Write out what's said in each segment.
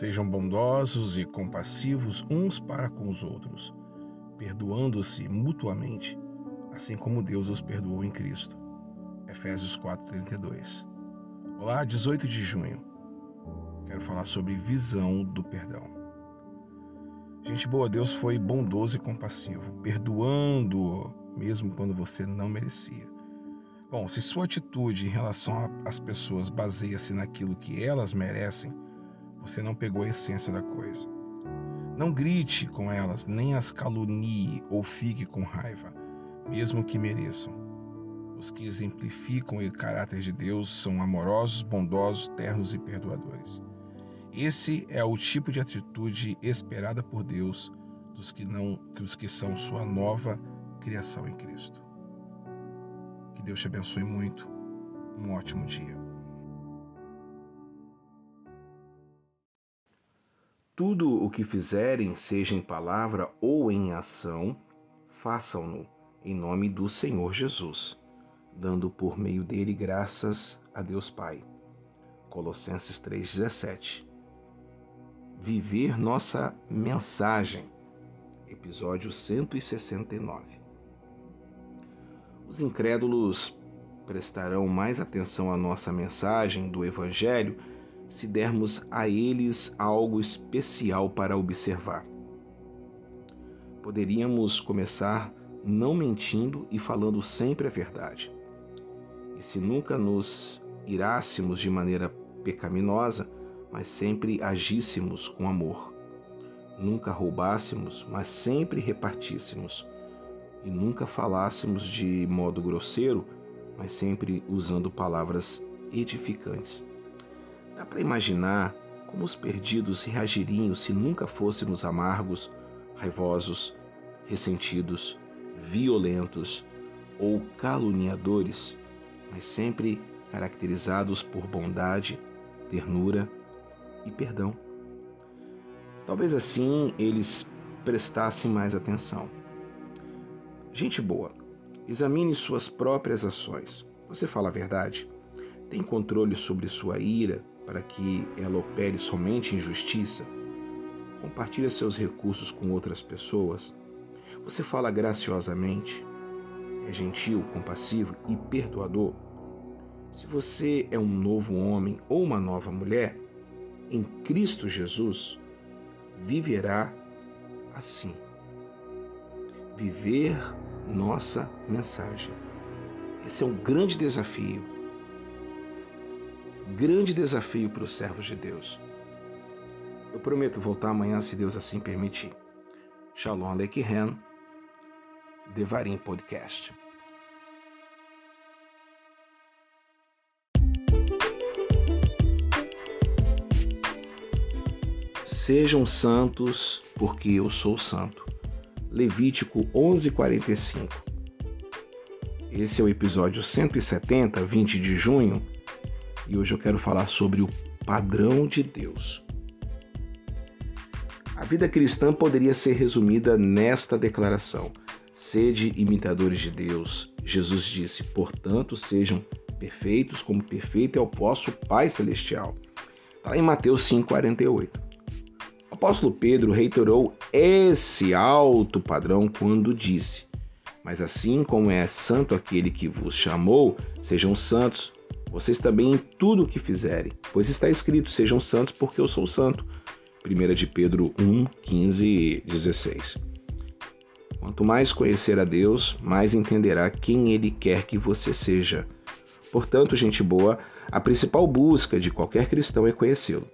Sejam bondosos e compassivos uns para com os outros, perdoando-se mutuamente, assim como Deus os perdoou em Cristo. Efésios 4:32. Olá, 18 de junho. Quero falar sobre visão do perdão. Gente boa, Deus foi bondoso e compassivo, perdoando mesmo quando você não merecia. Bom, se sua atitude em relação às pessoas baseia-se naquilo que elas merecem, você não pegou a essência da coisa. Não grite com elas, nem as calunie ou fique com raiva, mesmo que mereçam. Os que exemplificam o caráter de Deus são amorosos, bondosos, ternos e perdoadores. Esse é o tipo de atitude esperada por Deus dos que não, dos que são sua nova criação em Cristo. Que Deus te abençoe muito. Um ótimo dia. Tudo o que fizerem, seja em palavra ou em ação, façam-no em nome do Senhor Jesus, dando por meio dele graças a Deus Pai. Colossenses 3:17. Viver nossa mensagem. Episódio 169. Os incrédulos prestarão mais atenção à nossa mensagem do evangelho se dermos a eles algo especial para observar. Poderíamos começar não mentindo e falando sempre a verdade. E se nunca nos irássemos de maneira pecaminosa, mas sempre agíssemos com amor. Nunca roubássemos, mas sempre repartíssemos. E nunca falássemos de modo grosseiro, mas sempre usando palavras edificantes. Dá para imaginar como os perdidos reagiriam se nunca fôssemos amargos, raivosos, ressentidos, violentos ou caluniadores, mas sempre caracterizados por bondade, ternura e perdão. Talvez assim eles prestassem mais atenção. Gente boa, examine suas próprias ações. Você fala a verdade? Tem controle sobre sua ira, para que ela opere somente em justiça? Compartilha seus recursos com outras pessoas? Você fala graciosamente? É gentil, compassivo e perdoador? Se você é um novo homem ou uma nova mulher, em Cristo Jesus, viverá assim. Viver nossa mensagem. Esse é um grande desafio grande desafio para os servos de Deus. Eu prometo voltar amanhã, se Deus assim permitir. Shalom Aleichem, Devarim Podcast. Sejam santos, porque eu sou santo. Levítico 11:45. Esse é o episódio 170, 20 de junho e hoje eu quero falar sobre o padrão de Deus. A vida cristã poderia ser resumida nesta declaração: Sede imitadores de Deus. Jesus disse: Portanto, sejam perfeitos, como perfeito é o vosso Pai Celestial. Está lá em Mateus 5,48. O apóstolo Pedro reiterou esse alto padrão quando disse: Mas assim como é santo aquele que vos chamou, sejam santos, vocês também em tudo o que fizerem, pois está escrito: sejam santos, porque eu sou santo. 1 de Pedro 1, 15 e 16. Quanto mais conhecer a Deus, mais entenderá quem Ele quer que você seja. Portanto, gente boa, a principal busca de qualquer cristão é conhecê-lo.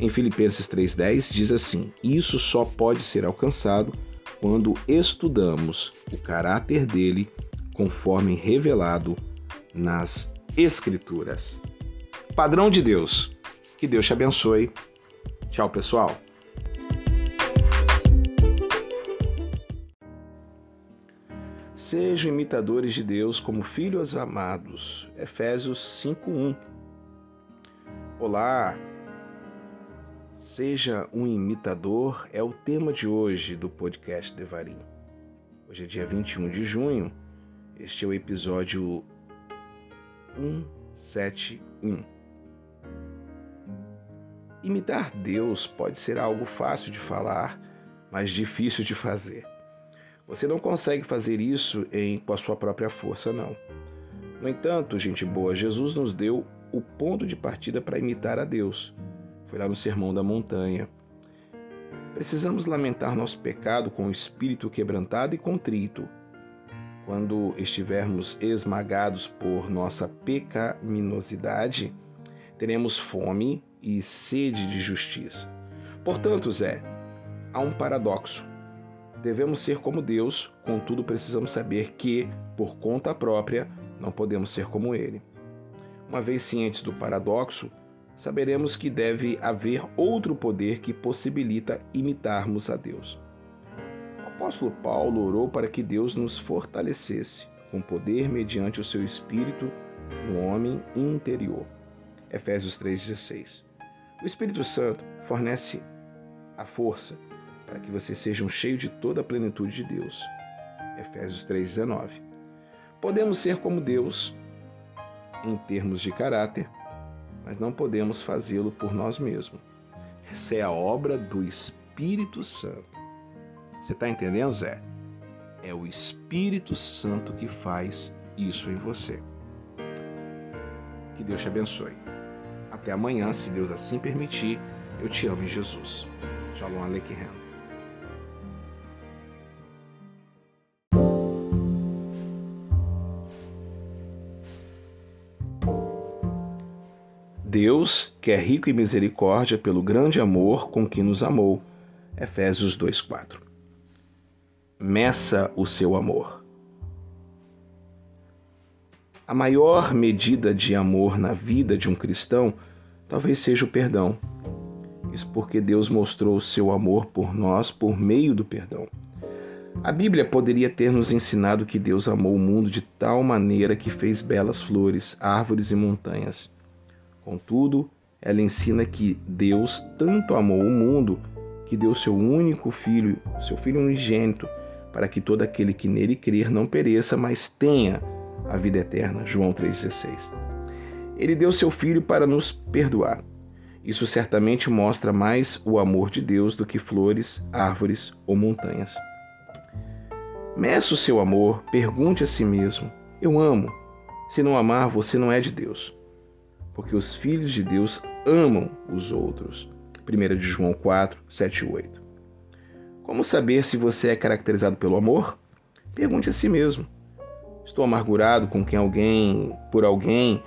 Em Filipenses 3,10 diz assim: Isso só pode ser alcançado quando estudamos o caráter dele conforme revelado nas Escrituras. Padrão de Deus. Que Deus te abençoe. Tchau, pessoal. Sejam imitadores de Deus como filhos amados. Efésios 5:1. Olá. Seja um imitador é o tema de hoje do podcast Devarim. Hoje é dia 21 de junho. Este é o episódio 171. Imitar Deus pode ser algo fácil de falar, mas difícil de fazer. Você não consegue fazer isso em, com a sua própria força, não. No entanto, gente boa, Jesus nos deu o ponto de partida para imitar a Deus. Foi lá no Sermão da Montanha. Precisamos lamentar nosso pecado com o espírito quebrantado e contrito. Quando estivermos esmagados por nossa pecaminosidade, teremos fome e sede de justiça. Portanto, Zé, há um paradoxo. Devemos ser como Deus, contudo precisamos saber que, por conta própria, não podemos ser como Ele. Uma vez cientes do paradoxo, saberemos que deve haver outro poder que possibilita imitarmos a Deus. Apóstolo Paulo orou para que Deus nos fortalecesse com poder mediante o seu espírito no homem interior. Efésios 3:16. O Espírito Santo fornece a força para que você seja um cheio de toda a plenitude de Deus. Efésios 3:19. Podemos ser como Deus em termos de caráter, mas não podemos fazê-lo por nós mesmos. Essa é a obra do Espírito Santo. Você está entendendo, Zé? É o Espírito Santo que faz isso em você. Que Deus te abençoe. Até amanhã, se Deus assim permitir. Eu te amo em Jesus. Shalom Aleichem. Deus, que é rico em misericórdia pelo grande amor com que nos amou. Efésios 2:4. Meça o seu amor. A maior medida de amor na vida de um cristão talvez seja o perdão. Isso porque Deus mostrou o seu amor por nós por meio do perdão. A Bíblia poderia ter nos ensinado que Deus amou o mundo de tal maneira que fez belas flores, árvores e montanhas. Contudo, ela ensina que Deus tanto amou o mundo que deu seu único filho, seu filho unigênito, para que todo aquele que nele crer não pereça, mas tenha a vida eterna. João 3,16. Ele deu seu Filho para nos perdoar. Isso certamente mostra mais o amor de Deus do que flores, árvores ou montanhas. Meça o seu amor, pergunte a si mesmo: Eu amo. Se não amar, você não é de Deus. Porque os filhos de Deus amam os outros. 1 de João 4, 7 e 8. Como saber se você é caracterizado pelo amor? Pergunte a si mesmo. Estou amargurado com quem alguém, por alguém,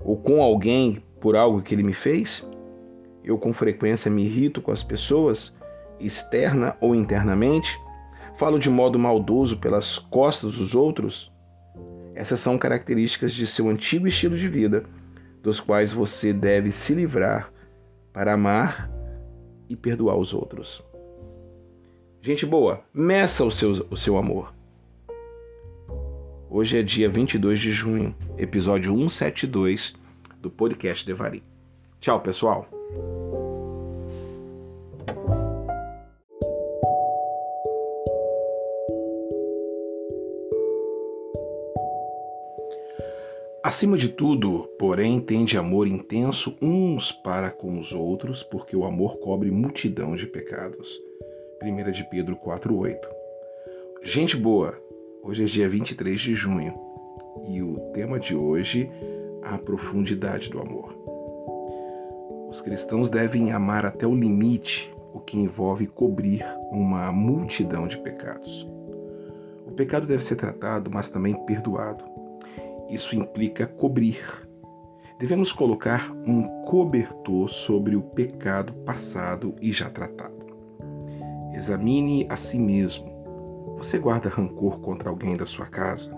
ou com alguém por algo que ele me fez? Eu com frequência me irrito com as pessoas, externa ou internamente? Falo de modo maldoso pelas costas dos outros? Essas são características de seu antigo estilo de vida, dos quais você deve se livrar para amar e perdoar os outros. Gente boa, meça o seu, o seu amor. Hoje é dia 22 de junho, episódio 172 do podcast Devari. Tchau, pessoal! Acima de tudo, porém, tende amor intenso uns para com os outros, porque o amor cobre multidão de pecados. 1 de Pedro 4,8 Gente boa, Hoje é dia 23 de junho e o tema de hoje a profundidade do amor. Os cristãos devem amar até o limite, o que envolve cobrir uma multidão de pecados. O pecado deve ser tratado, mas também perdoado. Isso implica cobrir. Devemos colocar um cobertor sobre o pecado passado e já tratado. Examine a si mesmo você guarda rancor contra alguém da sua casa?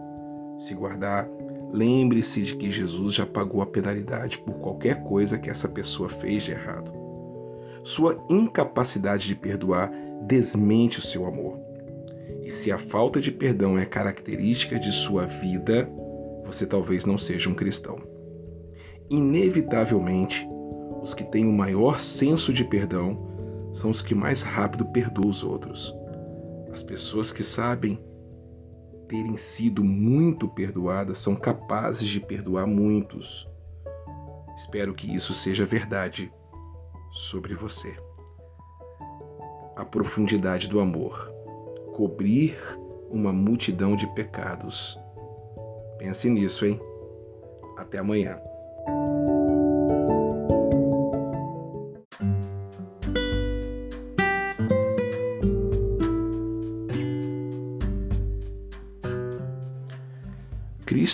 Se guardar, lembre-se de que Jesus já pagou a penalidade por qualquer coisa que essa pessoa fez de errado. Sua incapacidade de perdoar desmente o seu amor. E se a falta de perdão é característica de sua vida, você talvez não seja um cristão. Inevitavelmente, os que têm o maior senso de perdão são os que mais rápido perdoam os outros. As pessoas que sabem terem sido muito perdoadas são capazes de perdoar muitos. Espero que isso seja verdade sobre você. A profundidade do amor. Cobrir uma multidão de pecados. Pense nisso, hein? Até amanhã.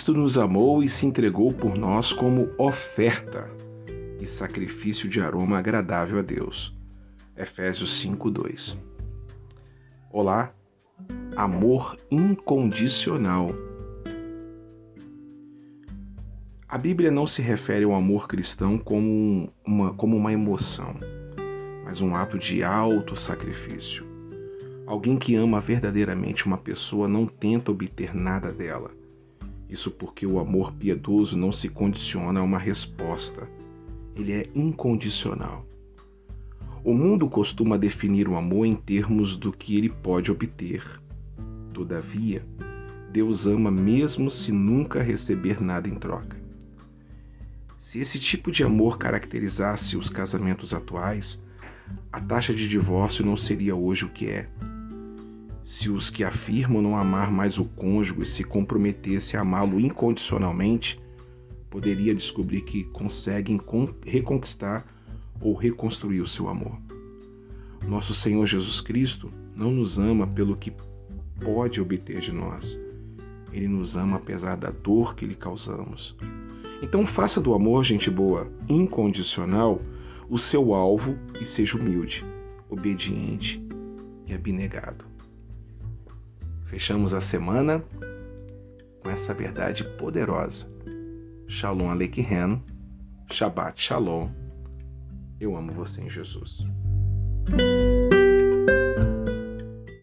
Cristo nos amou e se entregou por nós como oferta e sacrifício de aroma agradável a Deus. Efésios 5:2. Olá, amor incondicional. A Bíblia não se refere ao amor cristão como uma, como uma emoção, mas um ato de alto sacrifício. Alguém que ama verdadeiramente uma pessoa não tenta obter nada dela isso porque o amor piedoso não se condiciona a uma resposta, ele é incondicional. O mundo costuma definir o amor em termos do que ele pode obter. Todavia, Deus ama mesmo se nunca receber nada em troca. Se esse tipo de amor caracterizasse os casamentos atuais, a taxa de divórcio não seria hoje o que é se os que afirmam não amar mais o cônjuge se comprometessem a amá-lo incondicionalmente, poderia descobrir que conseguem reconquistar ou reconstruir o seu amor. Nosso Senhor Jesus Cristo não nos ama pelo que pode obter de nós. Ele nos ama apesar da dor que lhe causamos. Então faça do amor, gente boa, incondicional, o seu alvo e seja humilde, obediente e abnegado. Fechamos a semana com essa verdade poderosa. Shalom Aleichem, Shabbat Shalom. Eu amo você em Jesus.